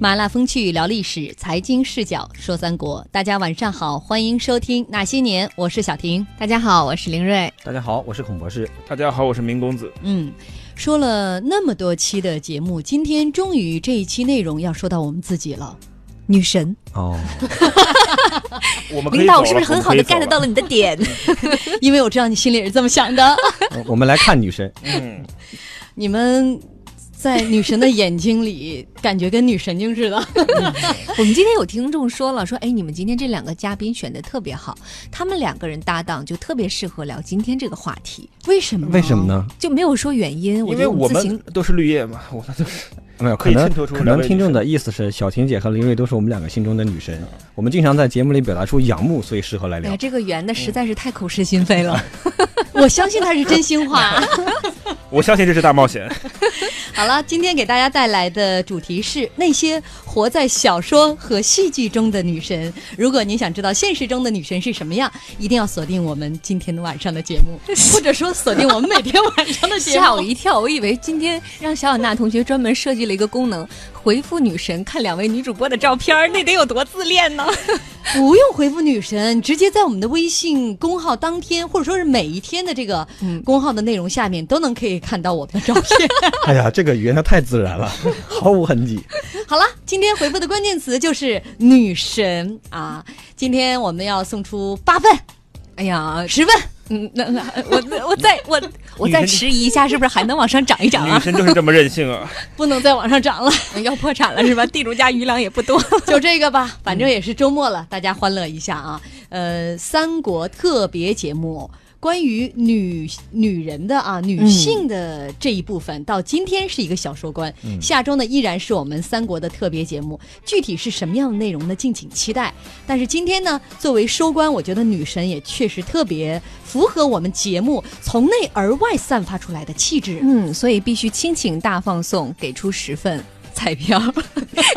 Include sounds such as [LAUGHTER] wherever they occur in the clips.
麻辣风趣聊历史，财经视角说三国。大家晚上好，欢迎收听《那些年》，我是小婷。大家好，我是林睿。大家好，我是孔博士。大家好，我是明公子。嗯，说了那么多期的节目，今天终于这一期内容要说到我们自己了，女神。哦，[LAUGHS] 我们领导我是不是很好的 get 到了？你的点？[LAUGHS] 因为我知道你心里是这么想的。[LAUGHS] 我们来看女神。嗯，你们在女神的眼睛里，[LAUGHS] 感觉跟女神经似的。我们今天有听众说了，说哎，你们今天这两个嘉宾选的特别好，他们两个人搭档就特别适合聊今天这个话题，为什么？为什么？呢？就没有说原因。因为我们都是绿叶嘛，[LAUGHS] 我们都是 [LAUGHS] 没有，可能可能听众的意思是，小婷姐和林睿都是我们两个心中的女神。我们经常在节目里表达出仰慕，所以适合来聊哎，。这个圆的实在是太口是心非了。我相信他是真心话。我相信这是大冒险。好了，今天给大家带来的主题是那些活在小说和戏剧中的女神。如果您想知道现实中的女神是什么样，一定要锁定我们今天的晚上的节目，[LAUGHS] 或者说锁定我们每天晚上的节目 [LAUGHS] [LAUGHS] 吓我。一跳，我以为今天让小小娜同学专门设计了一个功能，回复女神看两位女主播的照片，那得有多自恋呢？不用回复女神，直接在我们的微信公号当天，或者说是每一天的这个嗯公号的内容下面，都能可以看到我们的照片。[LAUGHS] 哎呀，这个语言它太自然了，[LAUGHS] 毫无痕迹。好了，今天回复的关键词就是女神啊！今天我们要送出八份、哎呀，十份。嗯，那那我我再我我再迟疑一下，是不是还能往上涨一涨女啊？神就是这么任性啊！[LAUGHS] 不能再往上涨了，[LAUGHS] 要破产了是吧？地主家余粮也不多。[LAUGHS] 就这个吧，反正也是周末了，大家欢乐一下啊。呃，三国特别节目。关于女女人的啊，女性的这一部分，到今天是一个小说观。下周呢，依然是我们三国的特别节目，具体是什么样的内容呢？敬请期待。但是今天呢，作为收官，我觉得女神也确实特别符合我们节目从内而外散发出来的气质。嗯，所以必须亲情大放送，给出十份彩票，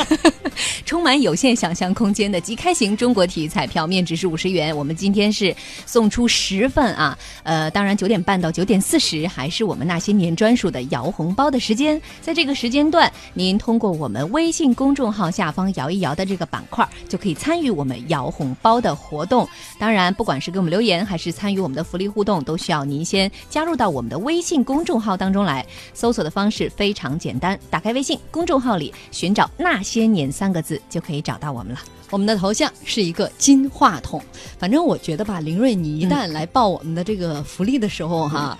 [LAUGHS] 充满有限想象空间的即开型中国体育彩票，面值是五十元。我们今天是送出十份啊，呃，当然九点半到九点四十还是我们那些年专属的摇红包的时间，在这个时间段，您通过我们微信公众号下方摇一摇的这个板块，就可以参与我们摇红包的活动。当然，不管是给我们留言，还是参与我们的福利互动，都需要您先加入到我们的微信公众号当中来。搜索的方式非常简单，打开微信公众号里寻找“那些年”三个字，就可以找到我们了。我们的头像是一个金话筒。反正我觉得吧，林瑞，你一旦来报我们的这个福利的时候哈，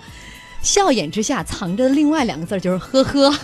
笑眼之下藏着另外两个字就是呵呵。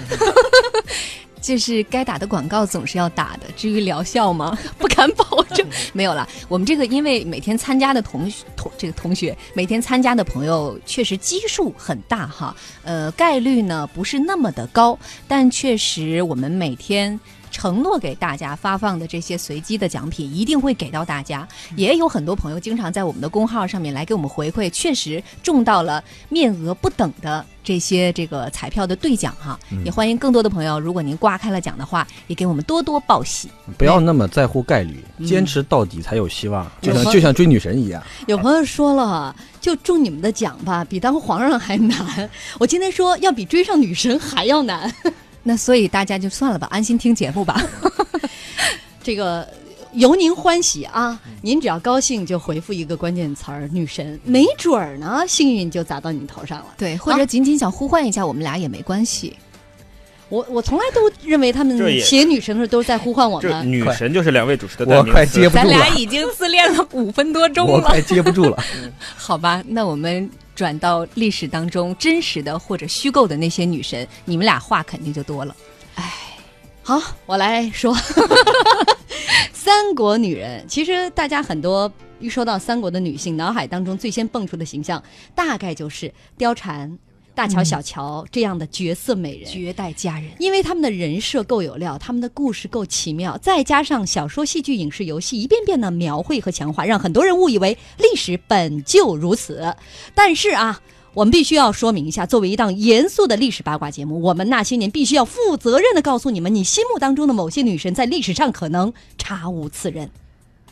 就是该打的广告总是要打的，至于疗效吗？[LAUGHS] 不敢保证。没有了，我们这个因为每天参加的同学同这个同学，每天参加的朋友确实基数很大哈，呃，概率呢不是那么的高，但确实我们每天。承诺给大家发放的这些随机的奖品，一定会给到大家。也有很多朋友经常在我们的公号上面来给我们回馈，确实中到了面额不等的这些这个彩票的兑奖哈。也欢迎更多的朋友，如果您刮开了奖的话，也给我们多多报喜。不要那么在乎概率，坚持到底才有希望。就像就像追女神一样。有朋友说了哈，就中你们的奖吧，比当皇上还难。我今天说要比追上女神还要难。那所以大家就算了吧，安心听节目吧。[LAUGHS] 这个由您欢喜啊，您只要高兴就回复一个关键词儿“女神”，没准儿呢，幸运就砸到你头上了。对，或者仅仅想呼唤一下我们俩也没关系。我我从来都认为他们写女神的时候都在呼唤我们。女神就是两位主持的代我名词快接不住了咱俩，已经自恋了五分多钟了，我快接不住了。[LAUGHS] 好吧？那我们转到历史当中真实的或者虚构的那些女神，你们俩话肯定就多了。哎好，我来说，[LAUGHS] 三国女人，其实大家很多一说到三国的女性，脑海当中最先蹦出的形象，大概就是貂蝉、大乔、小乔这样的绝色美人。绝代佳人，因为他们的人设够有料，他们的故事够奇妙，再加上小说、戏剧、影视、游戏一遍遍的描绘和强化，让很多人误以为历史本就如此。但是啊，我们必须要说明一下，作为一档严肃的历史八卦节目，我们那些年必须要负责任的告诉你们，你心目当中的某些女神在历史上可能查无此人。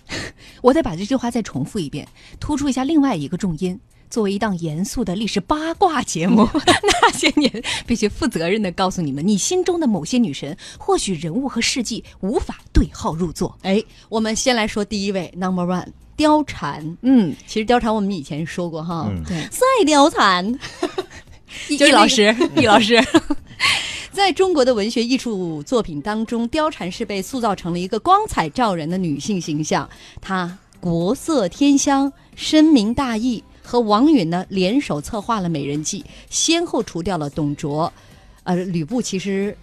[LAUGHS] 我再把这句话再重复一遍，突出一下另外一个重音。作为一档严肃的历史八卦节目，[LAUGHS] 那些年必须负责任的告诉你们，你心中的某些女神，或许人物和事迹无法对号入座。哎，我们先来说第一位，Number One，貂蝉。嗯，其实貂蝉我们以前说过哈，嗯对，赛貂蝉。易 [LAUGHS] 就是那个易老师，[LAUGHS] 易老师，在中国的文学艺术作品当中，貂蝉是被塑造成了一个光彩照人的女性形象。她国色天香、深明大义，和王允呢联手策划了《美人计》，先后除掉了董卓。呃，吕布其实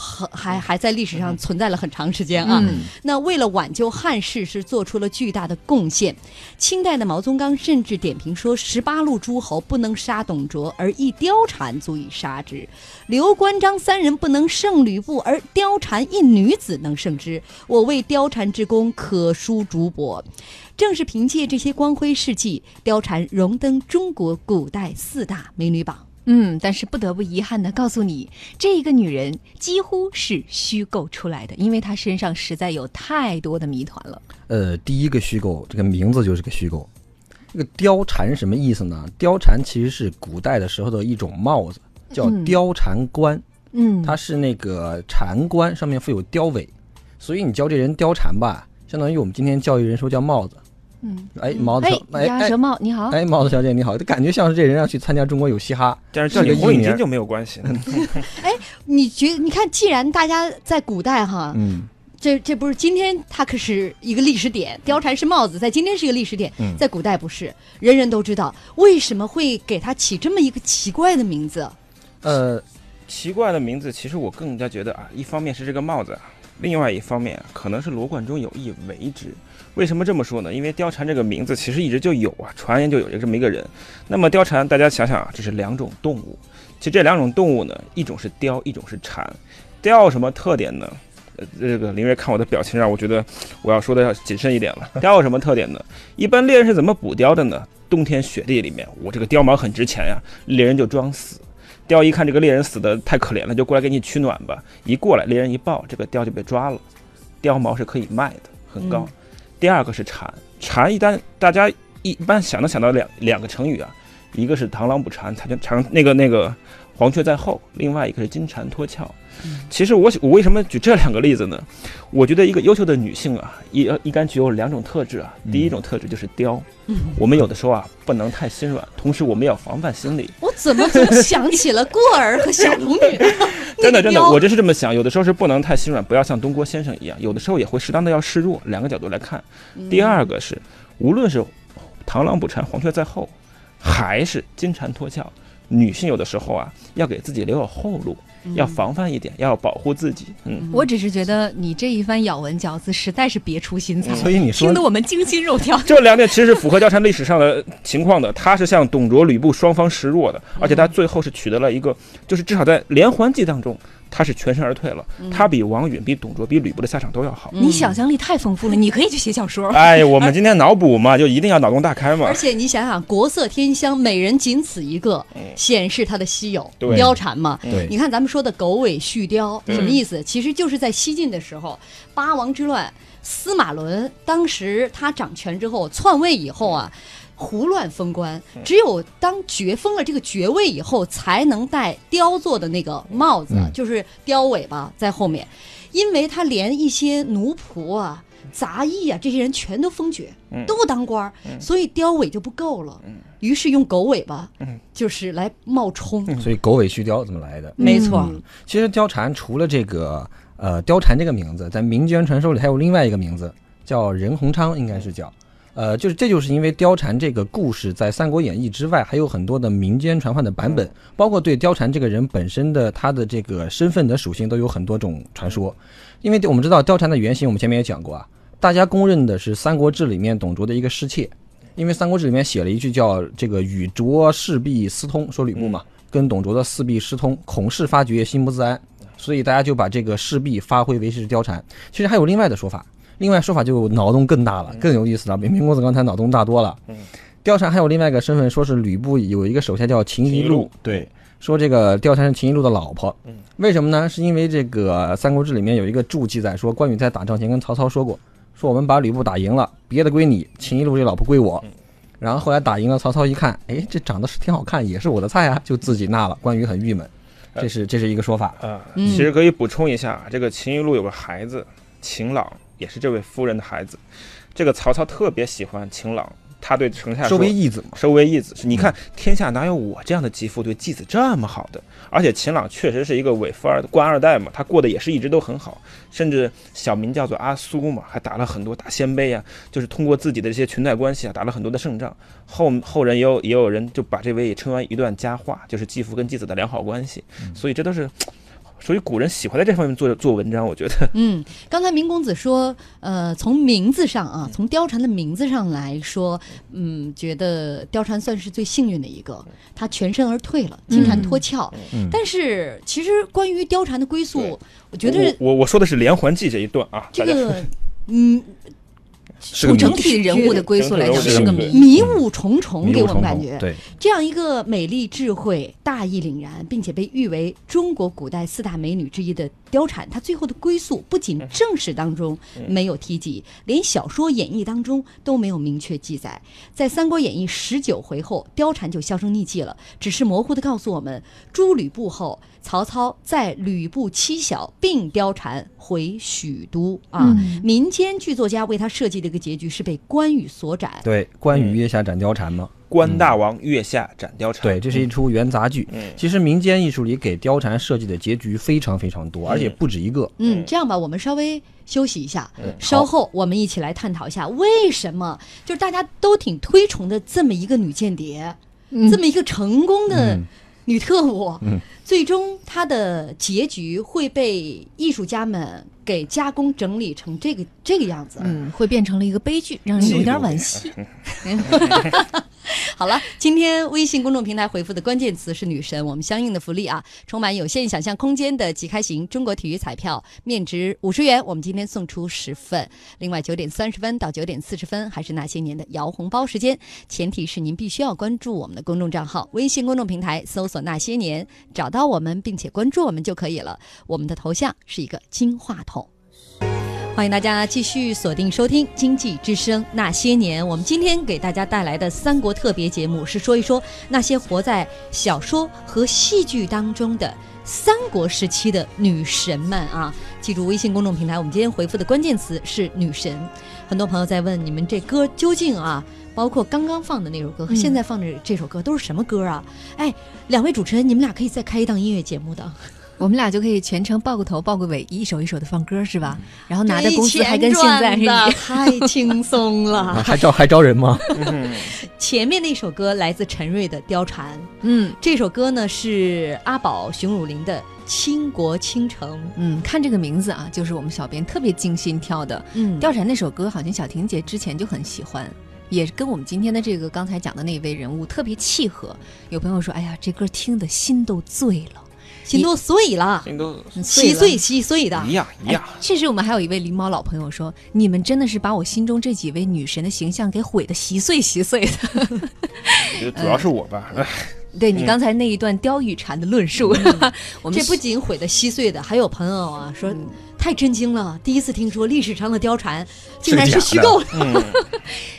还还还在历史上存在了很长时间啊。嗯那为了挽救汉室，是做出了巨大的贡献。清代的毛宗岗甚至点评说：“十八路诸侯不能杀董卓，而一貂蝉足以杀之；刘关张三人不能胜吕布，而貂蝉一女子能胜之。我为貂蝉之功，可书竹帛。”正是凭借这些光辉事迹，貂蝉荣登中国古代四大美女榜。嗯，但是不得不遗憾的告诉你，这个女人几乎是虚构出来的，因为她身上实在有太多的谜团了。呃，第一个虚构，这个名字就是个虚构。这个貂蝉什么意思呢？貂蝉其实是古代的时候的一种帽子，叫嗯貂蝉冠，嗯它是那个蝉冠，上面附有貂尾，所以你叫这人貂蝉吧，相当于我们今天教育人说叫帽子。嗯，哎，帽子哎小，，哎哎鸭舌帽，你好。哎，帽子小姐你好，就感觉像是这人要去参加中国有嘻哈。[LAUGHS] 但是叫你这个艺名红领巾就没有关系。[LAUGHS] [LAUGHS] 哎你觉你看，既然大家在古代哈，嗯，这这不是今天它可是一个历史点，貂蝉是帽子，在今天是一个历史点，嗯在古代不是，人人都知道为什么会给它起这么一个奇怪的名字。呃，奇怪的名字，其实我更加觉得啊，一方面是这个帽子，啊，另外一方面啊可能是罗贯中有意为之。为什么这么说呢？因为貂蝉这个名字其实一直就有啊，传言就有这么一个人。那么貂蝉，大家想想啊，这是两种动物。其实这两种动物呢，一种是貂，一种是蝉。貂有什么特点呢？呃，这个林睿看我的表情，让我觉得我要说的要谨慎一点了。[LAUGHS] 貂有什么特点呢？一般猎人是怎么捕貂的呢？冬天雪地里面，我这个貂毛很值钱呀，猎人就装死。貂一看这个猎人死的太可怜了，就过来给你取暖吧。一过来，猎人一抱，这个貂就被抓了。貂毛是可以卖的，很高。嗯第二个是蝉，蝉一旦大家一般想能想到两两个成语啊，一个是螳螂捕蝉，蝉蝉那个那个黄雀在后，另外一个是金蝉脱壳。其实我我为什么举这两个例子呢？我觉得一个优秀的女性啊，一一般具有两种特质啊。第一种特质就是刁，我们有的时候啊不能太心软，同时我们要防范心理。我怎么总想起了过儿和小龙女？[LAUGHS] 真的真的，我真是这么想。有的时候是不能太心软，不要像东郭先生一样；有的时候也会适当的要示弱，两个角度来看。第二个是，无论是螳螂捕蝉，黄雀在后，还是金蝉脱壳，女性有的时候啊，要给自己留有后路，要防范一点，要保护自己。嗯，我只是觉得你这一番咬文嚼字实在是别出心裁，所以你说听得我们惊心肉跳。[LAUGHS] 这两点其实是符合貂蝉历史上的情况的。他是向董卓、吕布双方示弱的，而且他最后是取得了一个，就是至少在连环计当中，他是全身而退了。他比王允、比董卓、比吕布的下场都要好。你想象力太丰富了，你可以去写小说。[LAUGHS] 哎，我们今天脑补嘛，就一定要脑洞大开嘛 [LAUGHS] 而。且你想想，国色天香，美人仅此一个，嗯显示它的稀有。貂蝉嘛，对你看咱们说的狗尾续貂什么意思？其实就是在西晋的时候，八王之乱，司马伦当时他掌权之后篡位以后啊。胡乱封官，只有当爵封了这个爵位以后，才能戴雕做的那个帽子，嗯就是雕尾巴在后面，因为他连一些奴仆啊、杂役啊这些人全都封爵，嗯。都当官儿，所以貂尾就不够了，于是用狗尾巴，嗯。就是来冒充。所以狗尾续貂怎么来的？没错，嗯。其实貂蝉除了这个呃貂蝉这个名字，在民间传说里还有另外一个名字叫任鸿昌，应该是叫。呃，就是这就是因为貂蝉这个故事在《三国演义》之外，还有很多的民间传唤的版本，包括对貂蝉这个人本身的他的这个身份的属性都有很多种传说。因为我们知道貂蝉的原型，我们前面也讲过啊，大家公认的是《三国志》里面董卓的一个侍妾，因为《三国志》里面写了一句叫这个与卓事必私通，说吕布嘛，跟董卓的四必私通，恐事发觉，心不自安，所以大家就把这个势必发挥为是貂蝉。其实还有另外的说法，另外说法就脑洞更大了，更有意思了，比明公子刚才脑洞大多了。貂蝉还有另外一个身份，说是吕布有一个手下叫秦宜禄秦宜禄，对，说这个貂蝉是秦宜禄的老婆。为什么呢？是因为这个《三国志》里面有一个注记载说，关羽在打仗前跟曹操说过，说我们把吕布打赢了，别的归你，秦宜禄这老婆归我。然后后来打赢了曹操，一看，哎，这长得是挺好看，也是我的菜啊，就自己纳了。关羽很郁闷，这是这是一个说法。啊，嗯其实可以补充一下，这个秦一路有个孩子秦朗，也是这位夫人的孩子。这个曹操特别喜欢秦朗，他对程夏收为义子嘛，收为义子。是你看天下哪有我这样的继父对继子这么好的？而且秦朗确实是一个伪富二官二代嘛，他过得也是一直都很好，甚至小名叫做阿苏嘛，还打了很多大鲜卑啊，就是通过自己的这些裙带关系啊，打了很多的胜仗。后后人也有也有人就把这位也称为一段佳话，就是继父跟继子的良好关系。所以这都是属于古人喜欢在这方面做做文章，我觉得。嗯，刚才明公子说，呃，从名字上啊，从貂蝉的名字上来说，嗯，觉得貂蝉算是最幸运的一个，她全身而退了，金蝉脱壳。嗯但是其实关于貂蝉的归宿，我觉得我我我说的是连环计这一段啊，这个，嗯，从是个谜整体人物的归宿来讲是个人物的谜。迷雾重重，给我们感觉。对，这样一个美丽、智慧、大义凛然，并且被誉为中国古代四大美女之一的貂蝉，她最后的归宿不仅正史当中没有提及，连小说演义当中都没有明确记载。在《三国演义》十九回后，貂蝉就销声匿迹了，只是模糊地告诉我们，诛吕布后，曹操在吕布妻小并貂蝉回许都啊。嗯民间剧作家为他设计的一个结局是被关羽所斩。对，关羽月下斩貂蝉嘛，关大王月下斩貂蝉。对，这是一出元杂剧。嗯其实民间艺术里给貂蝉设计的结局非常非常多，而且不止一个。嗯，嗯这样吧，我们稍微休息一下，嗯稍后我们一起来探讨一下为什么就是大家都挺推崇的这么一个女间谍，嗯这么一个成功的嗯女特务，嗯最终她的结局会被艺术家们给加工整理成这个这个样子。嗯，会变成了一个悲剧，让人有点惋惜。[LAUGHS] [LAUGHS] [LAUGHS] [LAUGHS] 好了，今天微信公众平台回复的关键词是“女神”，我们相应的福利啊，充满有限想象空间的即开型中国体育彩票，面值五十元，我们今天送出十份。另外，九点三十分到九点四十分还是那些年的摇红包时间，前提是您必须要关注我们的公众账号，微信公众平台搜索“那些年”，找到我们并且关注我们就可以了。我们的头像是一个金话筒。欢迎大家继续锁定收听《经济之声那些年》。我们今天给大家带来的三国特别节目是说一说那些活在小说和戏剧当中的三国时期的女神们啊！记住微信公众平台，我们今天回复的关键词是“女神”。很多朋友在问你们这歌究竟啊，包括刚刚放的那首歌和现在放的这首歌都是什么歌啊？哎，两位主持人，你们俩可以再开一档音乐节目的。我们俩就可以全程抱个头抱个尾，一首一首的放歌是吧？然后拿的工资还跟现在是一样。太轻松了 [LAUGHS] 啊，。还招还招人吗？[LAUGHS] 前面那首歌来自陈瑞的《貂蝉》，嗯这首歌呢是阿宝、熊汝霖的《倾国倾城》。嗯，看这个名字啊，就是我们小编特别精心挑的。嗯貂蝉那首歌，好像小婷姐之前就很喜欢。也跟我们今天的这个刚才讲的那位人物特别契合。有朋友说：“哎呀，这歌听的心都醉了。心都碎了，心都稀碎稀碎的一。样一样。其实我们还有一位狸猫老朋友说：“你们真的是把我心中这几位女神的形象给毁的稀碎稀碎的。[LAUGHS] 主要是我吧，哎 [LAUGHS] 对你刚才那一段貂与蝉的论述，[LAUGHS] 我们这不仅毁得稀碎的，还有朋友啊说嗯太震惊了，第一次听说历史上的貂蝉竟然是虚构的。嗯，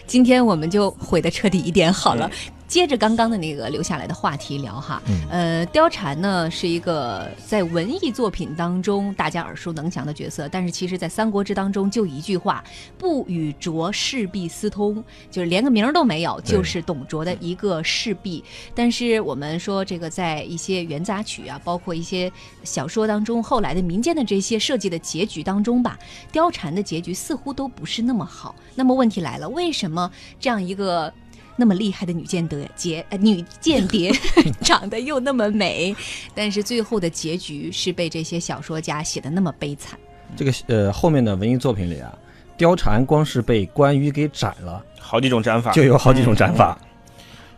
今天我们就毁的彻底一点好了。接着刚刚的那个留下来的话题聊哈，嗯呃，貂蝉呢是一个在文艺作品当中大家耳熟能详的角色，但是其实在《三国志》当中就一句话：“不与卓势必私通”，就是连个名儿都没有，就是董卓的一个势婢。但是我们说这个在一些元杂曲啊，包括一些小说当中，后来的民间的这些设计的结局当中吧，貂蝉的结局似乎都不是那么好。那么问题来了，为什么这样一个那么厉害的女间谍谍呃女间谍 [LAUGHS] 长得又那么美，但是最后的结局是被这些小说家写的那么悲惨？这个呃后面的文艺作品里啊，貂蝉光是被关羽给斩了，好几种斩法，就有好几种斩法。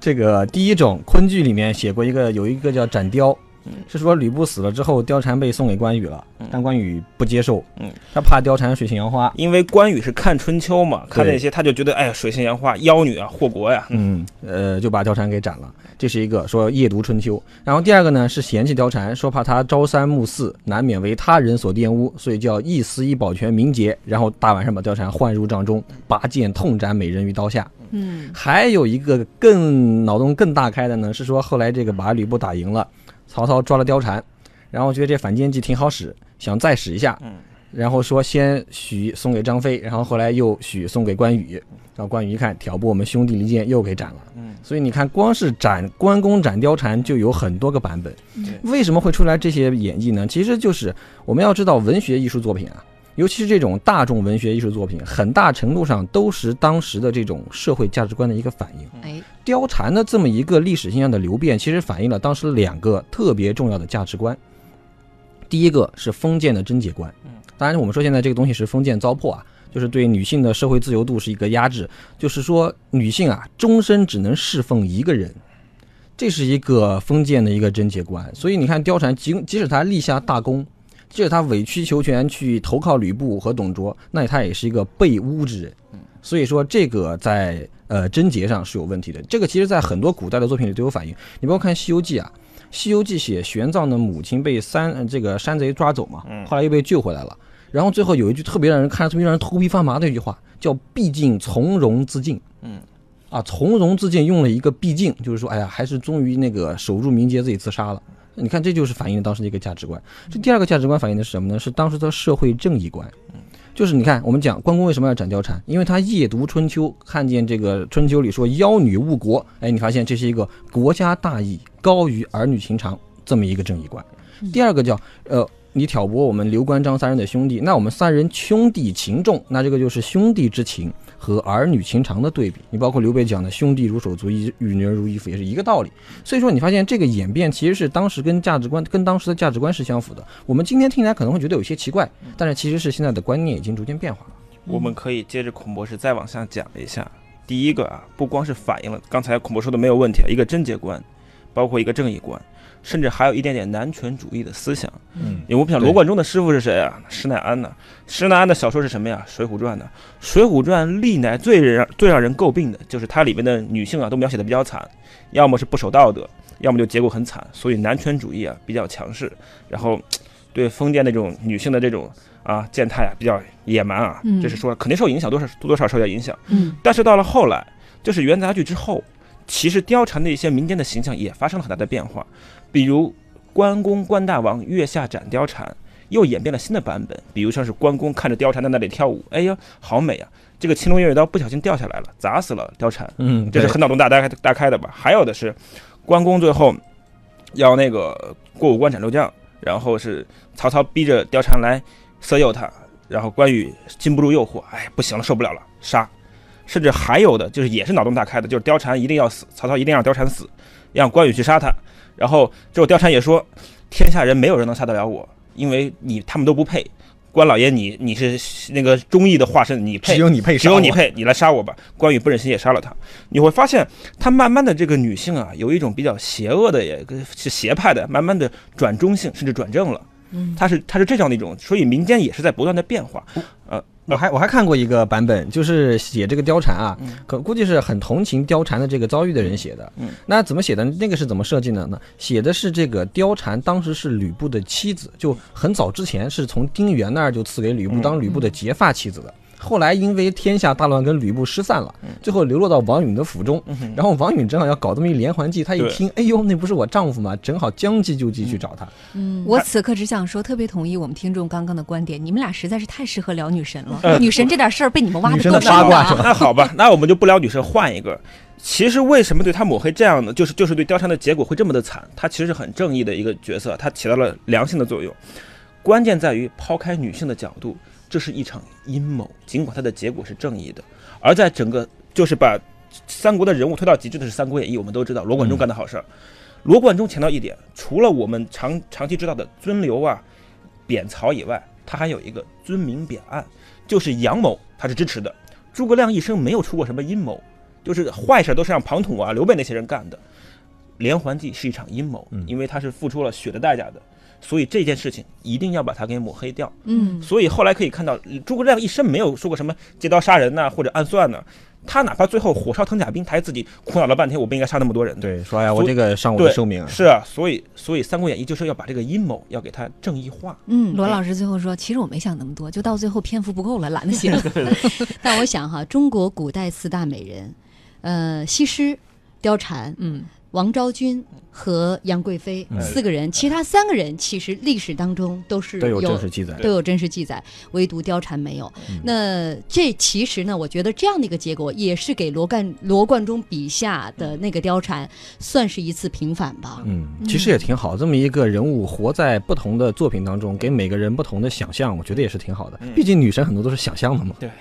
这个第一种昆剧里面写过一个，有一个叫斩貂，是说吕布死了之后，貂蝉被送给关羽了，但关羽不接受，嗯，他怕貂蝉水性杨花，因为关羽是看春秋嘛，看那些他就觉得哎呀水性杨花，妖女啊，祸国呀，嗯，呃，就把貂蝉给斩了。这是一个说夜读春秋，然后第二个呢是嫌弃貂蝉，说怕她朝三暮四，难免为他人所玷污，所以叫一丝一保全名节。然后大晚上把貂蝉唤入帐中，拔剑痛斩美人于刀下。嗯还有一个更脑洞更大开的呢，是说后来这个把吕布打赢了，曹操抓了貂蝉，然后觉得这反间计挺好使，想再使一下，嗯然后说先许送给张飞，然后后来又许送给关羽，然后关羽一看挑拨我们兄弟离间，又给斩了。嗯，所以你看，光是斩关公斩貂蝉就有很多个版本。对为什么会出来这些演绎呢？其实就是我们要知道，文学艺术作品啊，尤其是这种大众文学艺术作品，很大程度上都是当时的这种社会价值观的一个反应。哎貂蝉的这么一个历史现象的流变，其实反映了当时两个特别重要的价值观。第一个是封建的贞洁观，当然我们说现在这个东西是封建糟粕啊，就是对女性的社会自由度是一个压制，就是说女性啊终身只能侍奉一个人，这是一个封建的一个贞洁观。所以你看貂蝉，即即使她立下大功，即使他委曲求全去投靠吕布和董卓，那他也是一个被污之人。所以说这个在呃贞洁上是有问题的。这个其实在很多古代的作品里都有反映。你包括看《西游记》啊，《西游记》写玄奘的母亲被山呃这个山贼抓走嘛，后来又被救回来了。然后最后有一句特别让人看着特别让人头皮发麻的一句话，叫“毕竟从容自尽”。嗯，啊，从容自尽用了一个“毕竟”，就是说，哎呀，还是终于那个守住名节，自己自杀了。你看，这就是反映了当时的一个价值观。这第二个价值观反映的是什么呢？是当时的社会正义观。就是你看，我们讲关公为什么要斩貂蝉？因为他夜读春秋，看见这个春秋里说“妖女误国”，哎，你发现这是一个国家大义高于儿女情长这么一个正义观。第二个叫呃，你挑拨我们刘关张三人的兄弟，那我们三人兄弟情重，那这个就是兄弟之情和儿女情长的对比。你包括刘备讲的“兄弟如手足，与女儿如衣服”，也是一个道理。所以说，你发现这个演变其实是当时跟价值观跟当时的价值观是相符的。我们今天听起来可能会觉得有些奇怪，但是其实是现在的观念已经逐渐变化了。我们可以接着孔博士再往下讲一下。第一个啊，不光是反映了刚才孔博士说的没有问题啊，一个贞洁观，包括一个正义观，甚至还有一点点男权主义的思想。嗯，因为我们想罗贯中的师傅是谁啊？施耐庵呢？施耐庵的小说是什么呀？《水浒传》呢？《水浒传》历来最让最让人诟病的就是它里面的女性啊，都描写的比较惨，要么是不守道德，要么就结果很惨，所以男权主义啊比较强势，然后对封建那种女性的这种啊践踏啊比较野蛮啊，嗯这是说肯定受影响，多少多多少受点影响。嗯但是到了后来，就是元杂剧之后，其实貂蝉的一些民间的形象也发生了很大的变化，比如关公关大王月下斩貂蝉，又演变了新的版本，比如像是关公看着貂蝉在那里跳舞，哎呀，好美啊！这个青龙偃月刀不小心掉下来了，砸死了貂蝉，嗯，这是很脑洞大大开大开的吧？还有的是，关公最后要那个过五关斩六将，然后是曹操逼着貂蝉来色诱他，然后关羽禁不住诱惑，哎，不行了，受不了了，杀。甚至还有的就是也是脑洞大开的，就是貂蝉一定要死，曹操一定让貂蝉死，让关羽去杀他。然后之后貂蝉也说，天下人没有人能杀得了我，因为你他们都不配。关老爷你你是那个忠义的化身，你配只，有你配，只有你。配，你来杀我吧！关羽不忍心也杀了他。你会发现，他慢慢的这个女性啊，有一种比较邪恶的，也是邪派的，慢慢的转中性，甚至转正了。嗯，它是他是这样的一种，所以民间也是在不断的变化。我还我还看过一个版本，就是写这个貂蝉啊嗯，可估计是很同情貂蝉的这个遭遇的人写的。嗯，那怎么写的？那个是怎么设计的呢？写的是这个貂蝉当时是吕布的妻子，就很早之前是从丁原那儿就赐给吕布嗯当吕布的结发妻子的。后来因为天下大乱，跟吕布失散了，嗯最后流落到王允的府中。然后王允正好要搞这么一连环计，他一听，哎呦，那不是我丈夫吗？正好将计就计去找他。嗯，我此刻只想说，特别同意我们听众刚刚的观点，你们俩实在是太适合聊女神了。呃女神这点事儿被你们挖的够八卦是吧那好吧，那我们就不聊女神，换一个。其实为什么对他抹黑这样呢，就是就是对貂蝉的结果会这么的惨？他其实是很正义的一个角色，他起到了良性的作用。关键在于抛开女性的角度，这是一场阴谋，尽管它的结果是正义的。而在整个就是把三国的人物推到极致的是《三国演义》，我们都知道罗贯中干的好事儿。罗贯中强调一点，除了我们长长期知道的尊刘啊、贬曹以外，他还有一个尊明贬暗，就是杨某他是支持的。诸葛亮一生没有出过什么阴谋，就是坏事都是让庞统啊、刘备那些人干的。连环计是一场阴谋嗯，因为他是付出了血的代价的，所以这件事情一定要把它给抹黑掉。嗯所以后来可以看到，诸葛亮一生没有说过什么借刀杀人呐、或者暗算呐、他哪怕最后火烧藤甲兵，他还自己苦恼了半天，我不应该杀那么多人。对，说哎呀，我这个伤我的对寿命啊。是啊，所以所以《三国演义》就是要把这个阴谋要给他正义化。嗯，罗老师最后说，其实我没想那么多，就到最后篇幅不够了，懒得写了。[LAUGHS] [LAUGHS] 但我想哈，中国古代四大美人，呃，西施、貂蝉、嗯王昭君和杨贵妃、嗯四个人，其他三个人其实历史当中都是都有真实记载。都有真实记载，唯独貂蝉没有。嗯那这其实呢，我觉得这样的一个结果，也是给罗贯罗贯中笔下的那个貂蝉，算是一次平反吧。嗯，其实也挺好，这么一个人物活在不同的作品当中，给每个人不同的想象，我觉得也是挺好的。嗯毕竟女神很多都是想象的嘛。对，